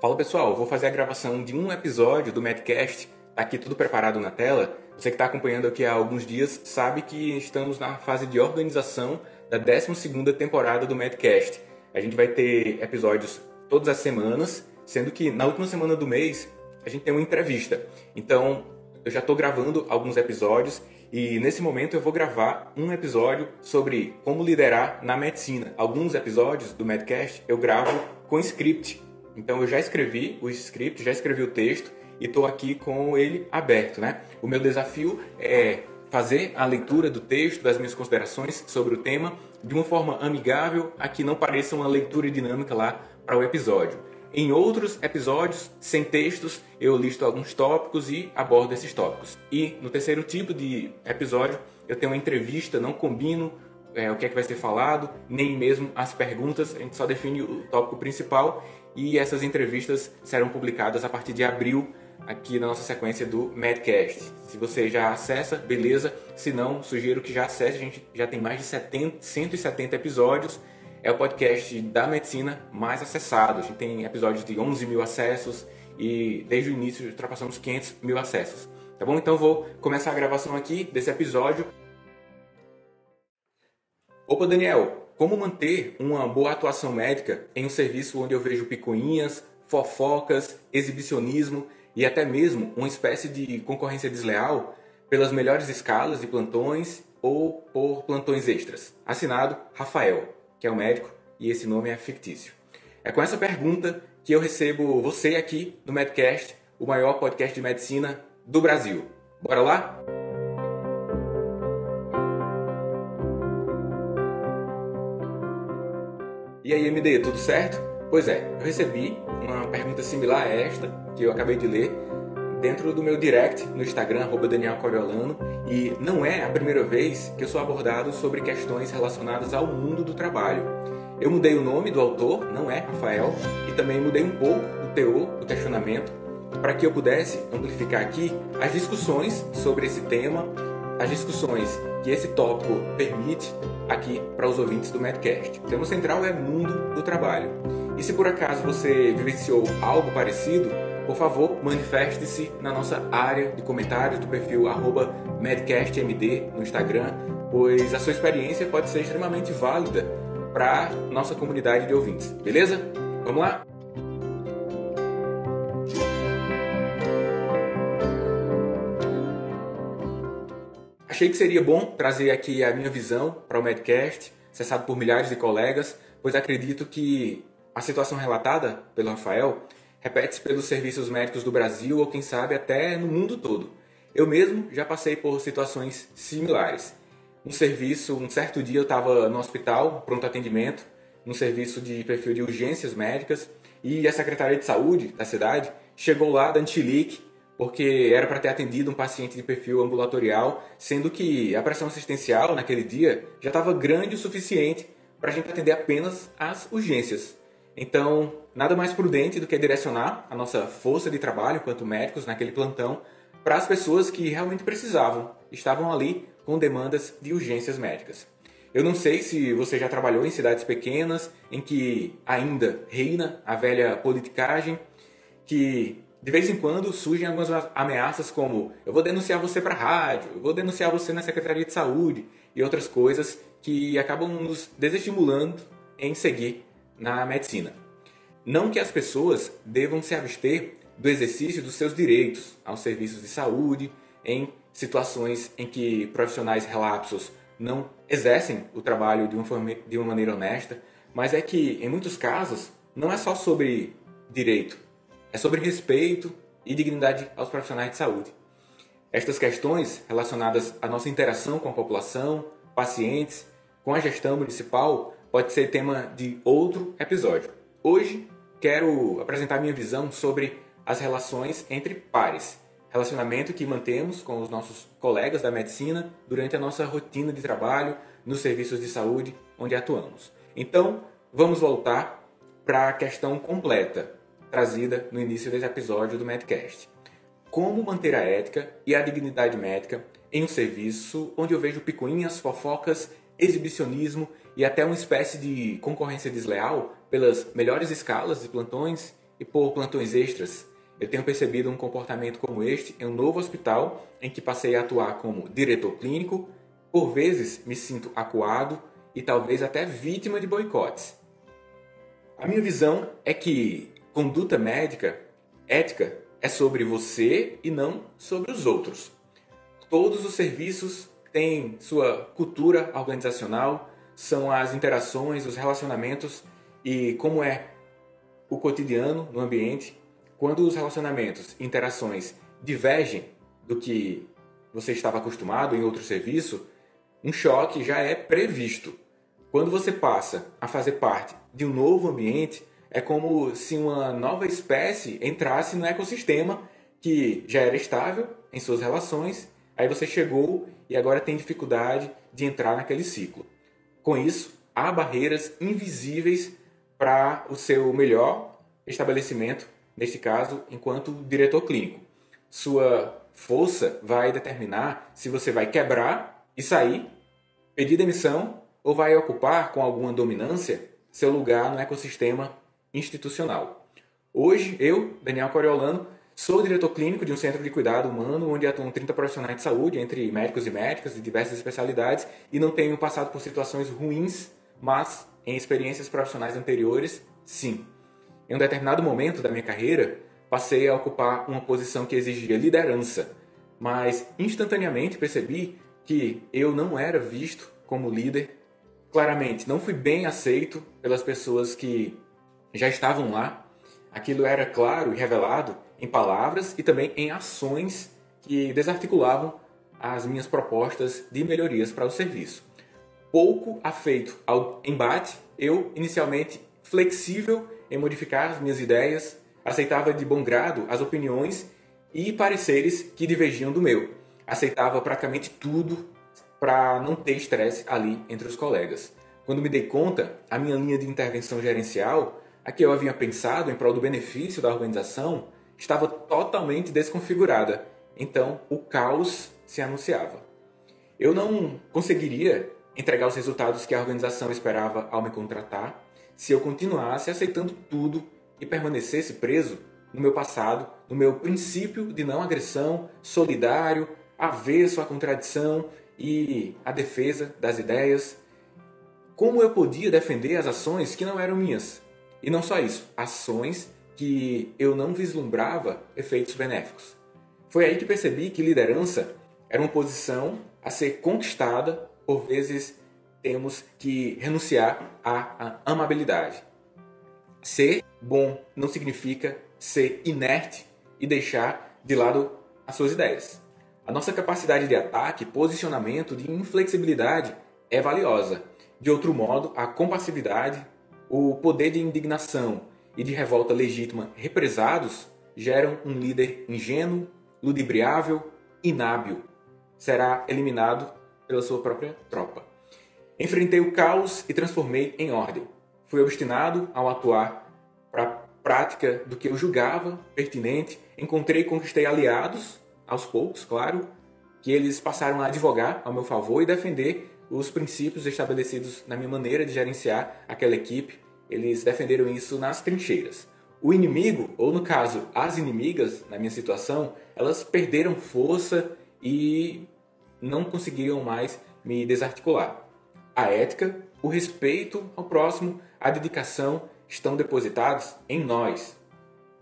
Fala pessoal, vou fazer a gravação de um episódio do Madcast. Tá aqui tudo preparado na tela. Você que está acompanhando aqui há alguns dias sabe que estamos na fase de organização da 12ª temporada do Madcast. A gente vai ter episódios todas as semanas, sendo que na última semana do mês a gente tem uma entrevista. Então, eu já estou gravando alguns episódios e nesse momento eu vou gravar um episódio sobre como liderar na medicina. Alguns episódios do Medcast eu gravo com script. Então eu já escrevi o script, já escrevi o texto e estou aqui com ele aberto, né? O meu desafio é fazer a leitura do texto, das minhas considerações sobre o tema de uma forma amigável, a que não pareça uma leitura dinâmica lá para o episódio. Em outros episódios, sem textos, eu listo alguns tópicos e abordo esses tópicos. E no terceiro tipo de episódio, eu tenho uma entrevista, não combino é, o que é que vai ser falado, nem mesmo as perguntas, a gente só define o tópico principal e essas entrevistas serão publicadas a partir de abril aqui na nossa sequência do Madcast. Se você já acessa, beleza. Se não, sugiro que já acesse. A gente já tem mais de 70, 170 episódios é o podcast da medicina mais acessado. A gente tem episódios de 11 mil acessos e desde o início ultrapassamos 500 mil acessos. Tá bom? Então vou começar a gravação aqui desse episódio. Opa, Daniel, como manter uma boa atuação médica em um serviço onde eu vejo picuinhas, fofocas, exibicionismo e até mesmo uma espécie de concorrência desleal pelas melhores escalas de plantões ou por plantões extras? Assinado Rafael que é o médico, e esse nome é fictício. É com essa pergunta que eu recebo você aqui no Medcast, o maior podcast de medicina do Brasil. Bora lá? E aí, MD, tudo certo? Pois é, eu recebi uma pergunta similar a esta, que eu acabei de ler, dentro do meu direct no Instagram, Daniel Coriolano, e não é a primeira vez que eu sou abordado sobre questões relacionadas ao mundo do trabalho. Eu mudei o nome do autor, não é Rafael, e também mudei um pouco o teor, o questionamento, para que eu pudesse amplificar aqui as discussões sobre esse tema, as discussões que esse tópico permite aqui para os ouvintes do Medcast. O tema central é mundo do trabalho. E se por acaso você vivenciou algo parecido, por favor, manifeste-se na nossa área de comentários do perfil medcastmd no Instagram, pois a sua experiência pode ser extremamente válida para nossa comunidade de ouvintes. Beleza? Vamos lá? Achei que seria bom trazer aqui a minha visão para o Medcast, acessado por milhares de colegas, pois acredito que a situação relatada pelo Rafael repete-se pelos serviços médicos do Brasil ou quem sabe até no mundo todo. Eu mesmo já passei por situações similares. Um serviço, um certo dia eu estava no hospital, pronto atendimento, num serviço de perfil de urgências médicas, e a secretaria de saúde da cidade chegou lá dando chilique, porque era para ter atendido um paciente de perfil ambulatorial, sendo que a pressão assistencial naquele dia já estava grande o suficiente para a gente atender apenas as urgências. Então, nada mais prudente do que direcionar a nossa força de trabalho, enquanto médicos, naquele plantão, para as pessoas que realmente precisavam, estavam ali com demandas de urgências médicas. Eu não sei se você já trabalhou em cidades pequenas em que ainda reina a velha politicagem, que de vez em quando surgem algumas ameaças como eu vou denunciar você para a rádio, eu vou denunciar você na Secretaria de Saúde e outras coisas que acabam nos desestimulando em seguir na medicina. Não que as pessoas devam se abster do exercício dos seus direitos aos serviços de saúde em situações em que profissionais relapsos não exercem o trabalho de uma, de uma maneira honesta, mas é que, em muitos casos, não é só sobre direito, é sobre respeito e dignidade aos profissionais de saúde. Estas questões relacionadas à nossa interação com a população, pacientes, com a gestão municipal, pode ser tema de outro episódio. Hoje quero apresentar minha visão sobre as relações entre pares, relacionamento que mantemos com os nossos colegas da medicina durante a nossa rotina de trabalho nos serviços de saúde onde atuamos. Então, vamos voltar para a questão completa trazida no início desse episódio do Medcast. Como manter a ética e a dignidade médica em um serviço onde eu vejo picuinhas, fofocas, exibicionismo e até uma espécie de concorrência desleal pelas melhores escalas de plantões e por plantões extras, eu tenho percebido um comportamento como este em um novo hospital em que passei a atuar como diretor clínico. Por vezes me sinto acuado e talvez até vítima de boicotes. A minha visão é que conduta médica, ética, é sobre você e não sobre os outros. Todos os serviços têm sua cultura organizacional, são as interações, os relacionamentos e como é o cotidiano no ambiente. Quando os relacionamentos, interações divergem do que você estava acostumado em outro serviço, um choque já é previsto. Quando você passa a fazer parte de um novo ambiente, é como se uma nova espécie entrasse no ecossistema que já era estável em suas relações, aí você chegou e agora tem dificuldade de entrar naquele ciclo. Com isso, há barreiras invisíveis para o seu melhor estabelecimento, neste caso, enquanto diretor clínico. Sua força vai determinar se você vai quebrar e sair, pedir demissão ou vai ocupar com alguma dominância seu lugar no ecossistema institucional. Hoje, eu, Daniel Coriolano, Sou diretor clínico de um centro de cuidado humano onde atuam 30 profissionais de saúde, entre médicos e médicas de diversas especialidades, e não tenho passado por situações ruins, mas em experiências profissionais anteriores, sim. Em um determinado momento da minha carreira, passei a ocupar uma posição que exigia liderança, mas instantaneamente percebi que eu não era visto como líder. Claramente, não fui bem aceito pelas pessoas que já estavam lá. Aquilo era claro e revelado em palavras e também em ações que desarticulavam as minhas propostas de melhorias para o serviço. Pouco afeito ao embate, eu inicialmente flexível em modificar as minhas ideias, aceitava de bom grado as opiniões e pareceres que divergiam do meu. Aceitava praticamente tudo para não ter estresse ali entre os colegas. Quando me dei conta, a minha linha de intervenção gerencial, a que eu havia pensado em prol do benefício da organização, estava totalmente desconfigurada. Então, o caos se anunciava. Eu não conseguiria entregar os resultados que a organização esperava ao me contratar se eu continuasse aceitando tudo e permanecesse preso no meu passado, no meu princípio de não agressão, solidário, avesso à contradição e à defesa das ideias. Como eu podia defender as ações que não eram minhas? E não só isso, ações que eu não vislumbrava efeitos benéficos. Foi aí que percebi que liderança era uma posição a ser conquistada, por vezes temos que renunciar à amabilidade. Ser bom não significa ser inerte e deixar de lado as suas ideias. A nossa capacidade de ataque, posicionamento, de inflexibilidade é valiosa. De outro modo, a compassividade, o poder de indignação e de revolta legítima represados geram um líder ingênuo, ludibriável, inábil. Será eliminado pela sua própria tropa. Enfrentei o caos e transformei em ordem. Fui obstinado ao atuar para a prática do que eu julgava pertinente. Encontrei e conquistei aliados, aos poucos, claro, que eles passaram a advogar ao meu favor e defender os princípios estabelecidos na minha maneira de gerenciar aquela equipe eles defenderam isso nas trincheiras. O inimigo, ou no caso, as inimigas, na minha situação, elas perderam força e não conseguiram mais me desarticular. A ética, o respeito ao próximo, a dedicação estão depositados em nós.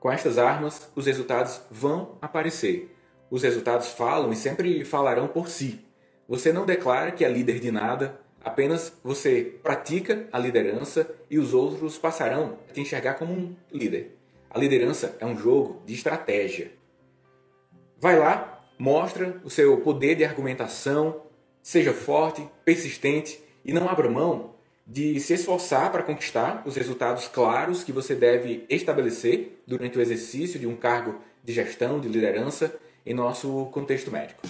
Com estas armas, os resultados vão aparecer. Os resultados falam e sempre falarão por si. Você não declara que é líder de nada, Apenas você pratica a liderança e os outros passarão a te enxergar como um líder. A liderança é um jogo de estratégia. Vai lá, mostra o seu poder de argumentação, seja forte, persistente e não abra mão de se esforçar para conquistar os resultados claros que você deve estabelecer durante o exercício de um cargo de gestão, de liderança em nosso contexto médico.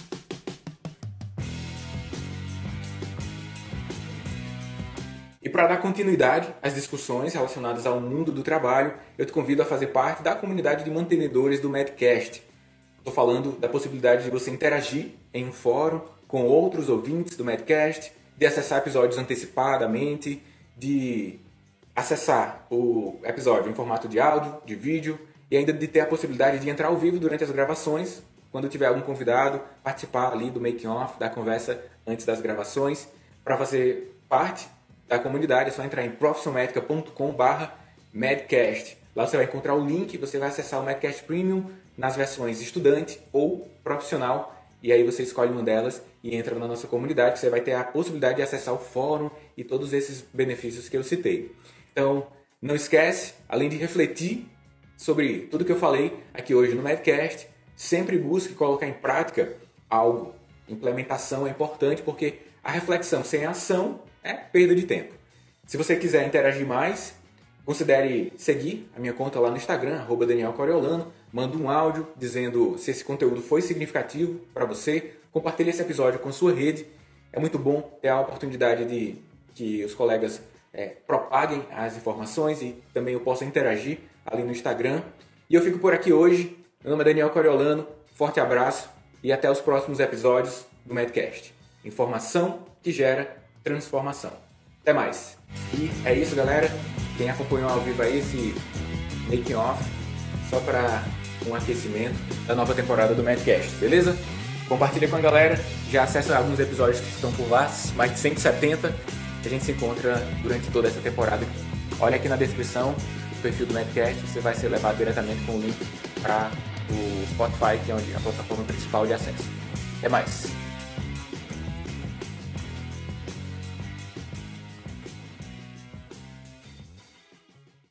Para dar continuidade às discussões relacionadas ao mundo do trabalho, eu te convido a fazer parte da comunidade de mantenedores do Medcast. Estou falando da possibilidade de você interagir em um fórum com outros ouvintes do Medcast, de acessar episódios antecipadamente, de acessar o episódio em formato de áudio, de vídeo e ainda de ter a possibilidade de entrar ao vivo durante as gravações, quando tiver algum convidado, participar ali do making off, da conversa antes das gravações. Para fazer parte da comunidade é só entrar em profissionalmedica.com/medcast. Lá você vai encontrar o link, você vai acessar o Medcast Premium nas versões estudante ou profissional e aí você escolhe uma delas e entra na nossa comunidade, você vai ter a possibilidade de acessar o fórum e todos esses benefícios que eu citei. Então, não esquece, além de refletir sobre tudo que eu falei aqui hoje no Medcast, sempre busque colocar em prática algo. Implementação é importante porque a reflexão sem ação é perda de tempo. Se você quiser interagir mais, considere seguir a minha conta lá no Instagram, arroba Daniel Coriolano. Manda um áudio dizendo se esse conteúdo foi significativo para você. Compartilhe esse episódio com sua rede. É muito bom ter a oportunidade de que os colegas é, propaguem as informações e também eu possa interagir ali no Instagram. E eu fico por aqui hoje. Meu nome é Daniel Coriolano. Forte abraço e até os próximos episódios do Medcast. Informação que gera transformação. Até mais. E é isso, galera. Quem acompanhou ao vivo aí esse making off, só para um aquecimento da nova temporada do Medcast, beleza? Compartilha com a galera, já acessa alguns episódios que estão por lá, mais de 170 a gente se encontra durante toda essa temporada. Olha aqui na descrição o perfil do Medcast, você vai ser levado diretamente com o link para o Spotify, que é a plataforma principal de acesso. Até mais!